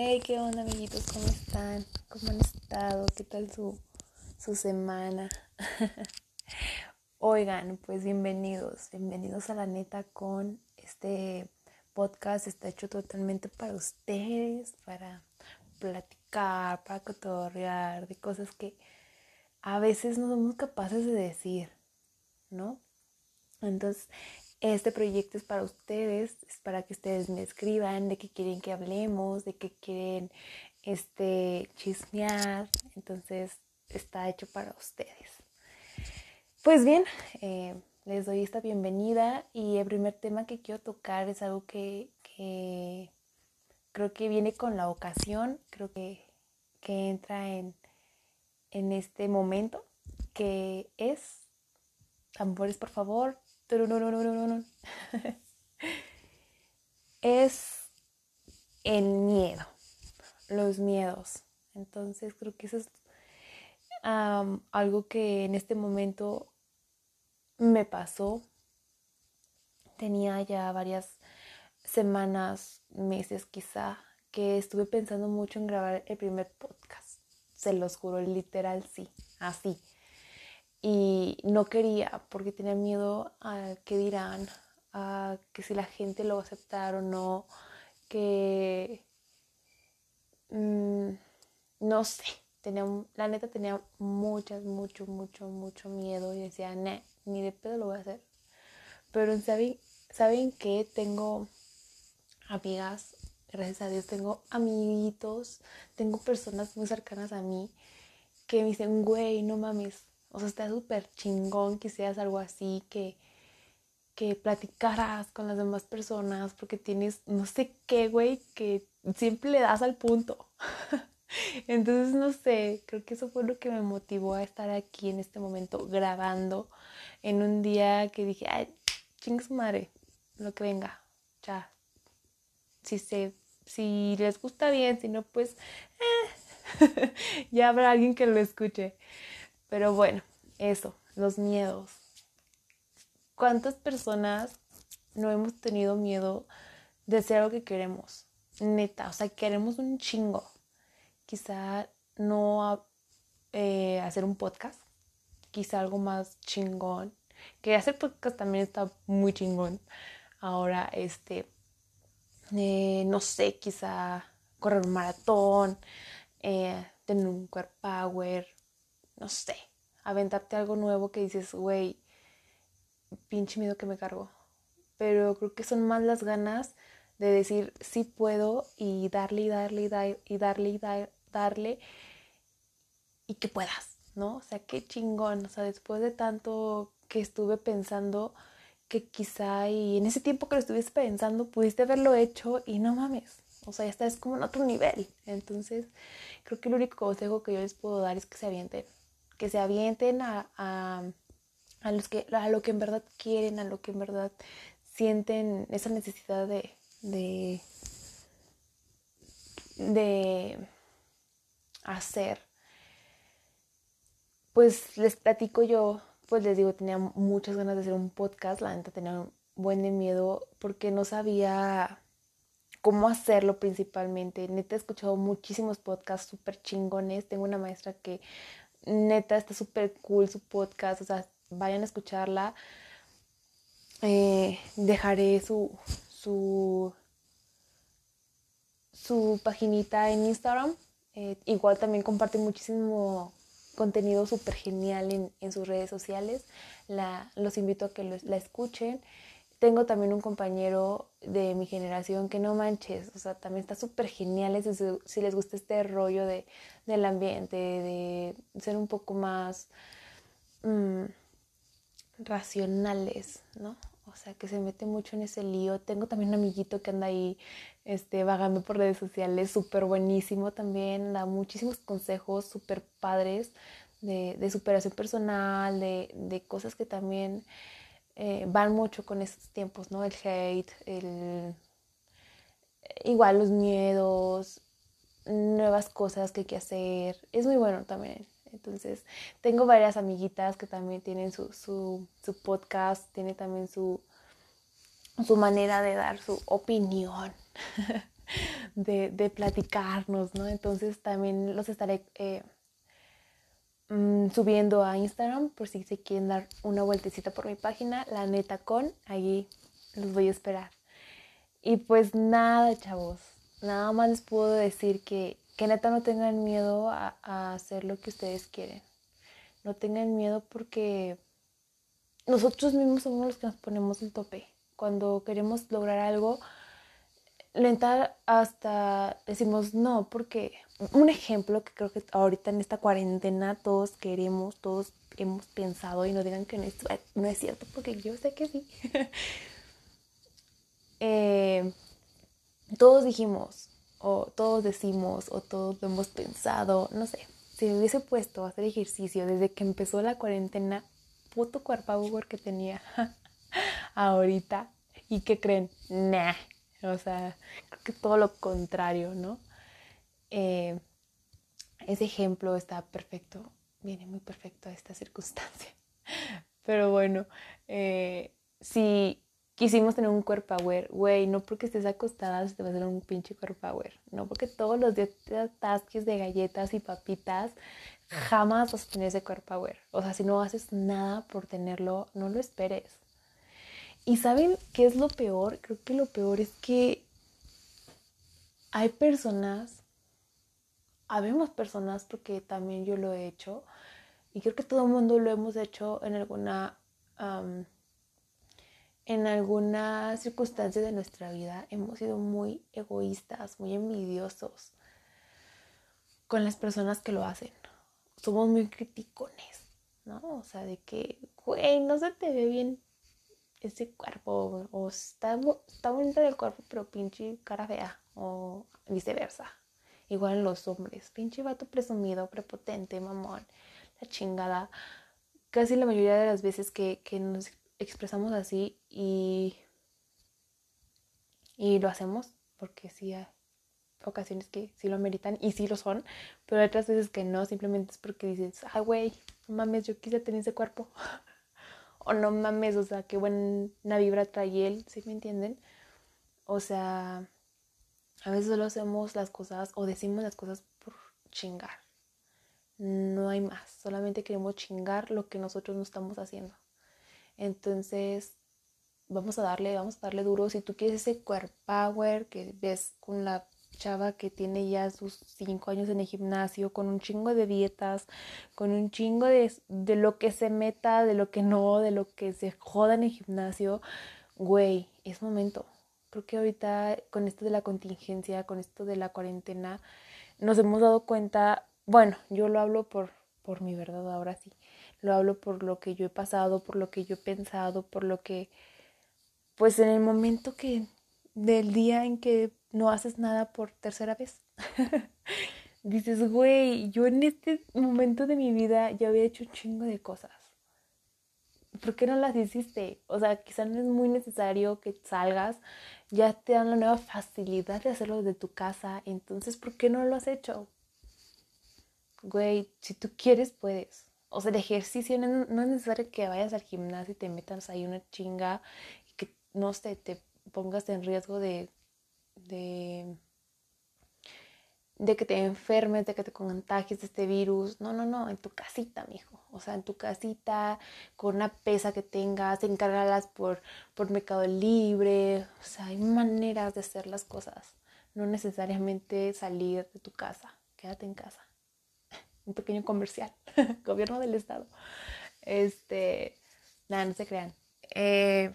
Hey, ¿qué onda, amiguitos? ¿Cómo están? ¿Cómo han estado? ¿Qué tal su, su semana? Oigan, pues bienvenidos, bienvenidos a la neta con este podcast. Está hecho totalmente para ustedes, para platicar, para cotorrear de cosas que a veces no somos capaces de decir, ¿no? Entonces, este proyecto es para ustedes, es para que ustedes me escriban de qué quieren que hablemos, de qué quieren este, chismear. Entonces está hecho para ustedes. Pues bien, eh, les doy esta bienvenida y el primer tema que quiero tocar es algo que, que creo que viene con la ocasión, creo que, que entra en, en este momento, que es, tambores por favor, es el miedo, los miedos. Entonces creo que eso es algo que en este momento me pasó. Tenía ya varias semanas, meses quizá, que estuve pensando mucho en grabar el primer podcast. Se los juro, literal, sí, así y no quería porque tenía miedo a qué dirán, a que si la gente lo va a aceptar o no, que mm, no sé, tenía, la neta tenía muchas, mucho, mucho, mucho miedo y decía, ni de pedo lo voy a hacer. Pero ¿saben, ¿saben que Tengo amigas, gracias a Dios, tengo amiguitos, tengo personas muy cercanas a mí que me dicen, güey, no mames, o sea, está súper chingón que seas algo así, que, que platicaras con las demás personas, porque tienes no sé qué, güey, que siempre le das al punto. Entonces, no sé, creo que eso fue lo que me motivó a estar aquí en este momento grabando en un día que dije, ay, ching su madre, lo que venga, ya. Si, se, si les gusta bien, si no, pues eh, ya habrá alguien que lo escuche. Pero bueno, eso, los miedos. ¿Cuántas personas no hemos tenido miedo de hacer algo que queremos? Neta, o sea, queremos un chingo. Quizá no eh, hacer un podcast, quizá algo más chingón. Que hacer podcast también está muy chingón. Ahora, este, eh, no sé, quizá correr un maratón, eh, tener un core power, no sé, aventarte algo nuevo que dices, güey, pinche miedo que me cargo. Pero creo que son más las ganas de decir sí puedo y darle y darle y, darle y darle y darle y que puedas, ¿no? O sea, qué chingón. O sea, después de tanto que estuve pensando que quizá y en ese tiempo que lo estuviste pensando pudiste haberlo hecho y no mames. O sea, ya estás como en otro nivel. Entonces, creo que el único consejo que yo les puedo dar es que se avienten que se avienten a, a, los que, a lo que en verdad quieren, a lo que en verdad sienten esa necesidad de, de, de hacer. Pues les platico yo, pues les digo, tenía muchas ganas de hacer un podcast, la neta tenía un buen miedo porque no sabía cómo hacerlo principalmente. Neta he escuchado muchísimos podcasts súper chingones. Tengo una maestra que neta, está súper cool su podcast, o sea, vayan a escucharla. Eh, dejaré su, su, su paginita en Instagram. Eh, igual también comparte muchísimo contenido súper genial en, en, sus redes sociales. La, los invito a que la escuchen. Tengo también un compañero de mi generación que no manches, o sea, también está súper genial si, si, les gusta este rollo de, del ambiente, de ser un poco más mm, racionales, ¿no? O sea, que se mete mucho en ese lío. Tengo también un amiguito que anda ahí este, vagando por redes sociales, súper buenísimo también, da muchísimos consejos súper padres de, de superación personal, de, de cosas que también eh, van mucho con estos tiempos, ¿no? El hate, el, igual los miedos, nuevas cosas que hay que hacer. Es muy bueno también. Entonces, tengo varias amiguitas que también tienen su, su, su podcast, tiene también su, su manera de dar su opinión de, de platicarnos, ¿no? Entonces también los estaré eh, mm, subiendo a Instagram por si se quieren dar una vueltecita por mi página, la neta con, ahí los voy a esperar. Y pues nada, chavos, nada más les puedo decir que, que neta no tengan miedo a, a hacer lo que ustedes quieren. No tengan miedo porque nosotros mismos somos los que nos ponemos el tope. Cuando queremos lograr algo, lenta hasta decimos no, porque un ejemplo que creo que ahorita en esta cuarentena todos queremos, todos hemos pensado y no digan que no es, no es cierto, porque yo sé que sí. eh, todos dijimos, o todos decimos, o todos lo hemos pensado, no sé. Si me hubiese puesto a hacer ejercicio desde que empezó la cuarentena, puto cuerpo que tenía ahorita. ¿Y qué creen? Nah. O sea, creo que todo lo contrario, ¿no? Eh, ese ejemplo está perfecto, viene muy perfecto a esta circunstancia. Pero bueno, eh, si quisimos tener un cuerpo aware, güey, no porque estés acostada se te va a hacer un pinche cuerpo aware, no porque todos los días te atasques de galletas y papitas, jamás vas a tener ese cuerpo aware. O sea, si no haces nada por tenerlo, no lo esperes. Y saben qué es lo peor? Creo que lo peor es que hay personas, habemos personas, porque también yo lo he hecho, y creo que todo el mundo lo hemos hecho en alguna, en alguna circunstancia de nuestra vida. Hemos sido muy egoístas, muy envidiosos con las personas que lo hacen somos muy criticones, ¿no? O sea, de que, güey, no se te ve bien ese cuerpo, o está, está bonito el cuerpo, pero pinche cara fea, o viceversa. Igual en los hombres, pinche vato presumido, prepotente, mamón, la chingada. Casi la mayoría de las veces que, que nos expresamos así y, y lo hacemos, porque sí, ocasiones que sí lo ameritan y sí lo son, pero otras veces que no, simplemente es porque dices, ay, güey, no mames, yo quise tener ese cuerpo. o no mames, o sea, qué buena vibra trae él, ¿sí me entienden? O sea, a veces solo hacemos las cosas o decimos las cosas por chingar. No hay más, solamente queremos chingar lo que nosotros no estamos haciendo. Entonces, vamos a darle, vamos a darle duro. Si tú quieres ese core power que ves con la chava que tiene ya sus cinco años en el gimnasio, con un chingo de dietas, con un chingo de, de lo que se meta, de lo que no, de lo que se joda en el gimnasio, güey, es momento. Creo que ahorita con esto de la contingencia, con esto de la cuarentena, nos hemos dado cuenta, bueno, yo lo hablo por, por mi verdad ahora sí, lo hablo por lo que yo he pasado, por lo que yo he pensado, por lo que, pues en el momento que, del día en que no haces nada por tercera vez. Dices, güey, yo en este momento de mi vida ya había hecho un chingo de cosas. ¿Por qué no las hiciste? O sea, quizás no es muy necesario que salgas, ya te dan la nueva facilidad de hacerlo desde tu casa, entonces, ¿por qué no lo has hecho? Güey, si tú quieres, puedes. O sea, el ejercicio no, no es necesario que vayas al gimnasio y te metas ahí una chinga y que, no sé, te pongas en riesgo de de, de que te enfermes, de que te contagies de este virus. No, no, no, en tu casita, mijo. O sea, en tu casita, con una pesa que tengas, encárgalas por, por Mercado Libre. O sea, hay maneras de hacer las cosas. No necesariamente salir de tu casa. Quédate en casa. Un pequeño comercial. Gobierno del Estado. Este. Nada, no se crean. Eh,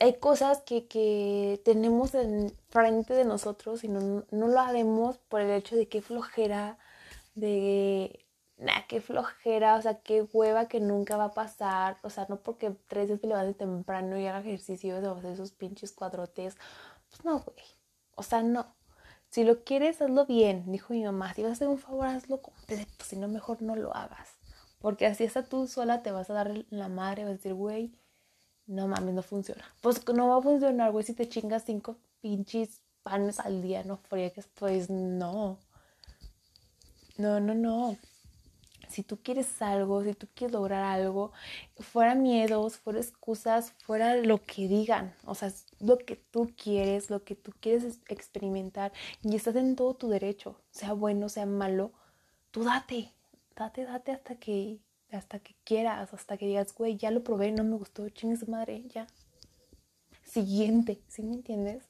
hay cosas que, que tenemos en frente de nosotros y no, no lo haremos por el hecho de que flojera, de nada, qué flojera, o sea, qué hueva que nunca va a pasar, o sea, no porque tres días me levante temprano y haga ejercicios o hacer esos pinches cuadrotes, pues no, güey, o sea, no. Si lo quieres, hazlo bien, dijo mi mamá. Si vas a hacer un favor, hazlo completo. Si no, mejor no lo hagas. Porque así hasta tú sola te vas a dar la madre, vas a decir, güey, no mames, no funciona. Pues no va a funcionar, güey, si te chingas cinco pinches panes al día, no friegues, pues no. No, no, no. si tú quieres algo, si tú quieres lograr algo, fuera miedos, fuera excusas, fuera lo que digan, o sea, lo que tú quieres, lo que tú quieres experimentar y estás en todo tu derecho, sea bueno, sea malo, tú date, date, date hasta que hasta que quieras, hasta que digas, güey, ya lo probé, no me gustó, chingue su madre, ya. Siguiente, ¿sí me entiendes?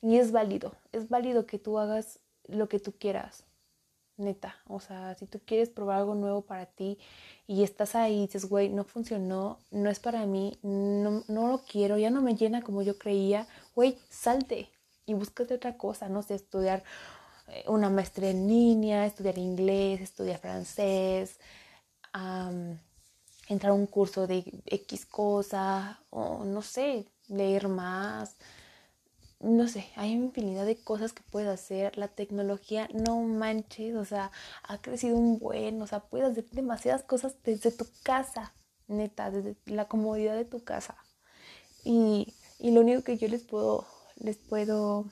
Y es válido, es válido que tú hagas lo que tú quieras, neta. O sea, si tú quieres probar algo nuevo para ti y estás ahí y dices, güey, no funcionó, no es para mí, no, no lo quiero, ya no me llena como yo creía, güey, salte y búscate otra cosa, no sé, estudiar eh, una maestría en línea, estudiar inglés, estudiar francés, entrar a un curso de X cosa, o no sé, leer más. No sé, hay infinidad de cosas que puedes hacer. La tecnología, no manches, o sea, ha crecido un buen, o sea, puedes hacer demasiadas cosas desde tu casa, neta, desde la comodidad de tu casa. Y, y lo único que yo les puedo, les puedo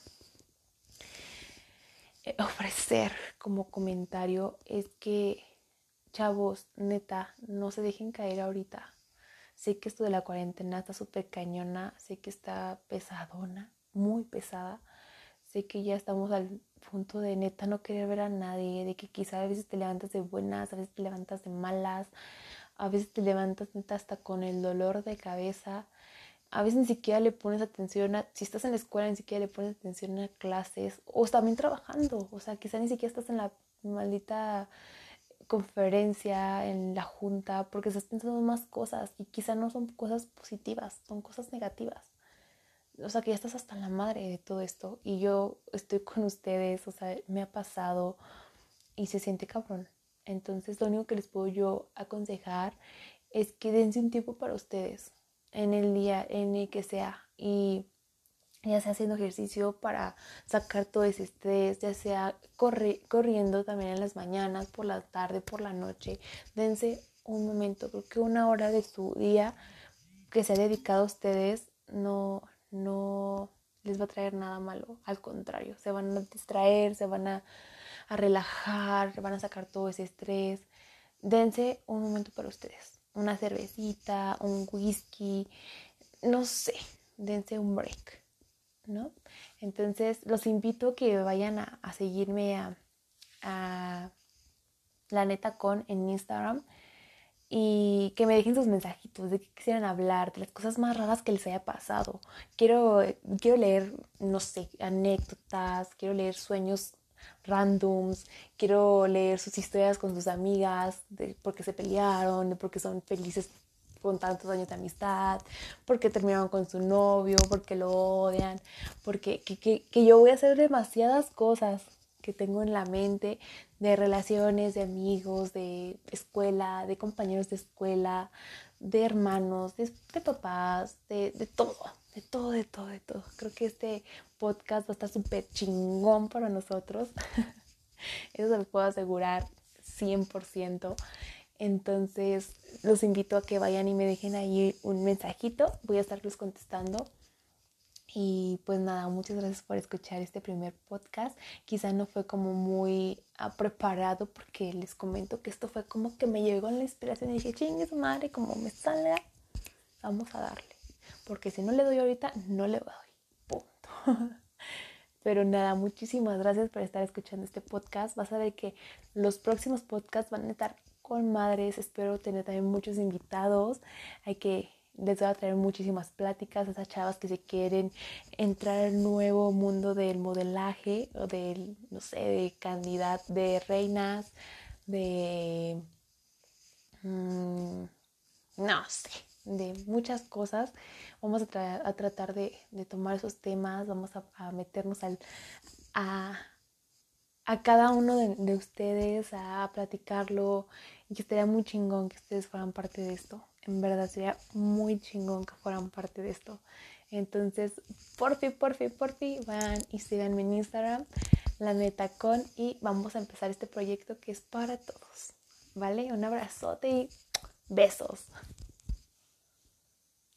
eh, ofrecer como comentario es que chavos, neta, no se dejen caer ahorita. Sé que esto de la cuarentena está súper cañona, sé que está pesadona, muy pesada. Sé que ya estamos al punto de neta no querer ver a nadie, de que quizá a veces te levantas de buenas, a veces te levantas de malas, a veces te levantas neta hasta con el dolor de cabeza. A veces ni siquiera le pones atención a, si estás en la escuela, ni siquiera le pones atención a clases, o también trabajando, o sea, quizá ni siquiera estás en la maldita conferencia, en la junta, porque estás pensando más cosas y quizá no son cosas positivas, son cosas negativas. O sea, que ya estás hasta la madre de todo esto y yo estoy con ustedes, o sea, me ha pasado y se siente cabrón. Entonces, lo único que les puedo yo aconsejar es que dense un tiempo para ustedes en el día en el que sea y ya sea haciendo ejercicio para sacar todo ese estrés, ya sea corriendo también en las mañanas, por la tarde, por la noche. Dense un momento, creo que una hora de su día que sea dedicado a ustedes no, no les va a traer nada malo, al contrario, se van a distraer, se van a, a relajar, van a sacar todo ese estrés. Dense un momento para ustedes, una cervecita, un whisky, no sé, dense un break ¿no? Entonces los invito a que vayan a, seguirme a, la neta con en Instagram y que me dejen sus mensajitos de que quisieran hablar, de las cosas más raras que les haya pasado. Quiero, quiero leer, no sé, anécdotas, quiero leer sueños randoms, quiero leer sus historias con sus amigas, de por qué se pelearon, de por qué son felices con tantos años de amistad, porque terminaron con su novio, porque lo odian, porque que, yo voy a hacer demasiadas cosas que tengo en la mente de relaciones, de amigos, de escuela, de compañeros de escuela, de hermanos, de, papás, de, de, todo, de todo, de todo, de todo. Creo que este podcast va a estar súper chingón para nosotros. Eso se lo puedo asegurar 100%. Entonces, los invito a que vayan y me dejen ahí un mensajito. Voy a estarlos contestando. Y pues nada, muchas gracias por escuchar este primer podcast. Quizá no fue como muy ah, preparado porque les comento que esto fue como que me llegó la inspiración y dije, chingue su madre, como me salga, vamos a darle. Porque si no le doy ahorita, no le doy. Punto. Pero nada, muchísimas gracias por estar escuchando este podcast. Vas a ver que los próximos podcasts van a estar con madres. Espero tener también muchos invitados. Hay que les voy a traer muchísimas pláticas a esas chavas que se quieren entrar al nuevo mundo del modelaje o del, no sé, de candidat, de reinas, de, mm, no sé, de muchas cosas. Vamos a, tratar de, tomar esos temas, vamos a, meternos al, a, a cada uno de, ustedes a platicarlo y que estaría muy chingón que ustedes fueran parte de esto. En verdad sería muy chingón que fueran parte de esto. Entonces, por fin, por fin, por fin, van y síganme en Instagram, la neta con, y vamos a empezar este proyecto que es para todos. ¿Vale? Un abrazote y besos.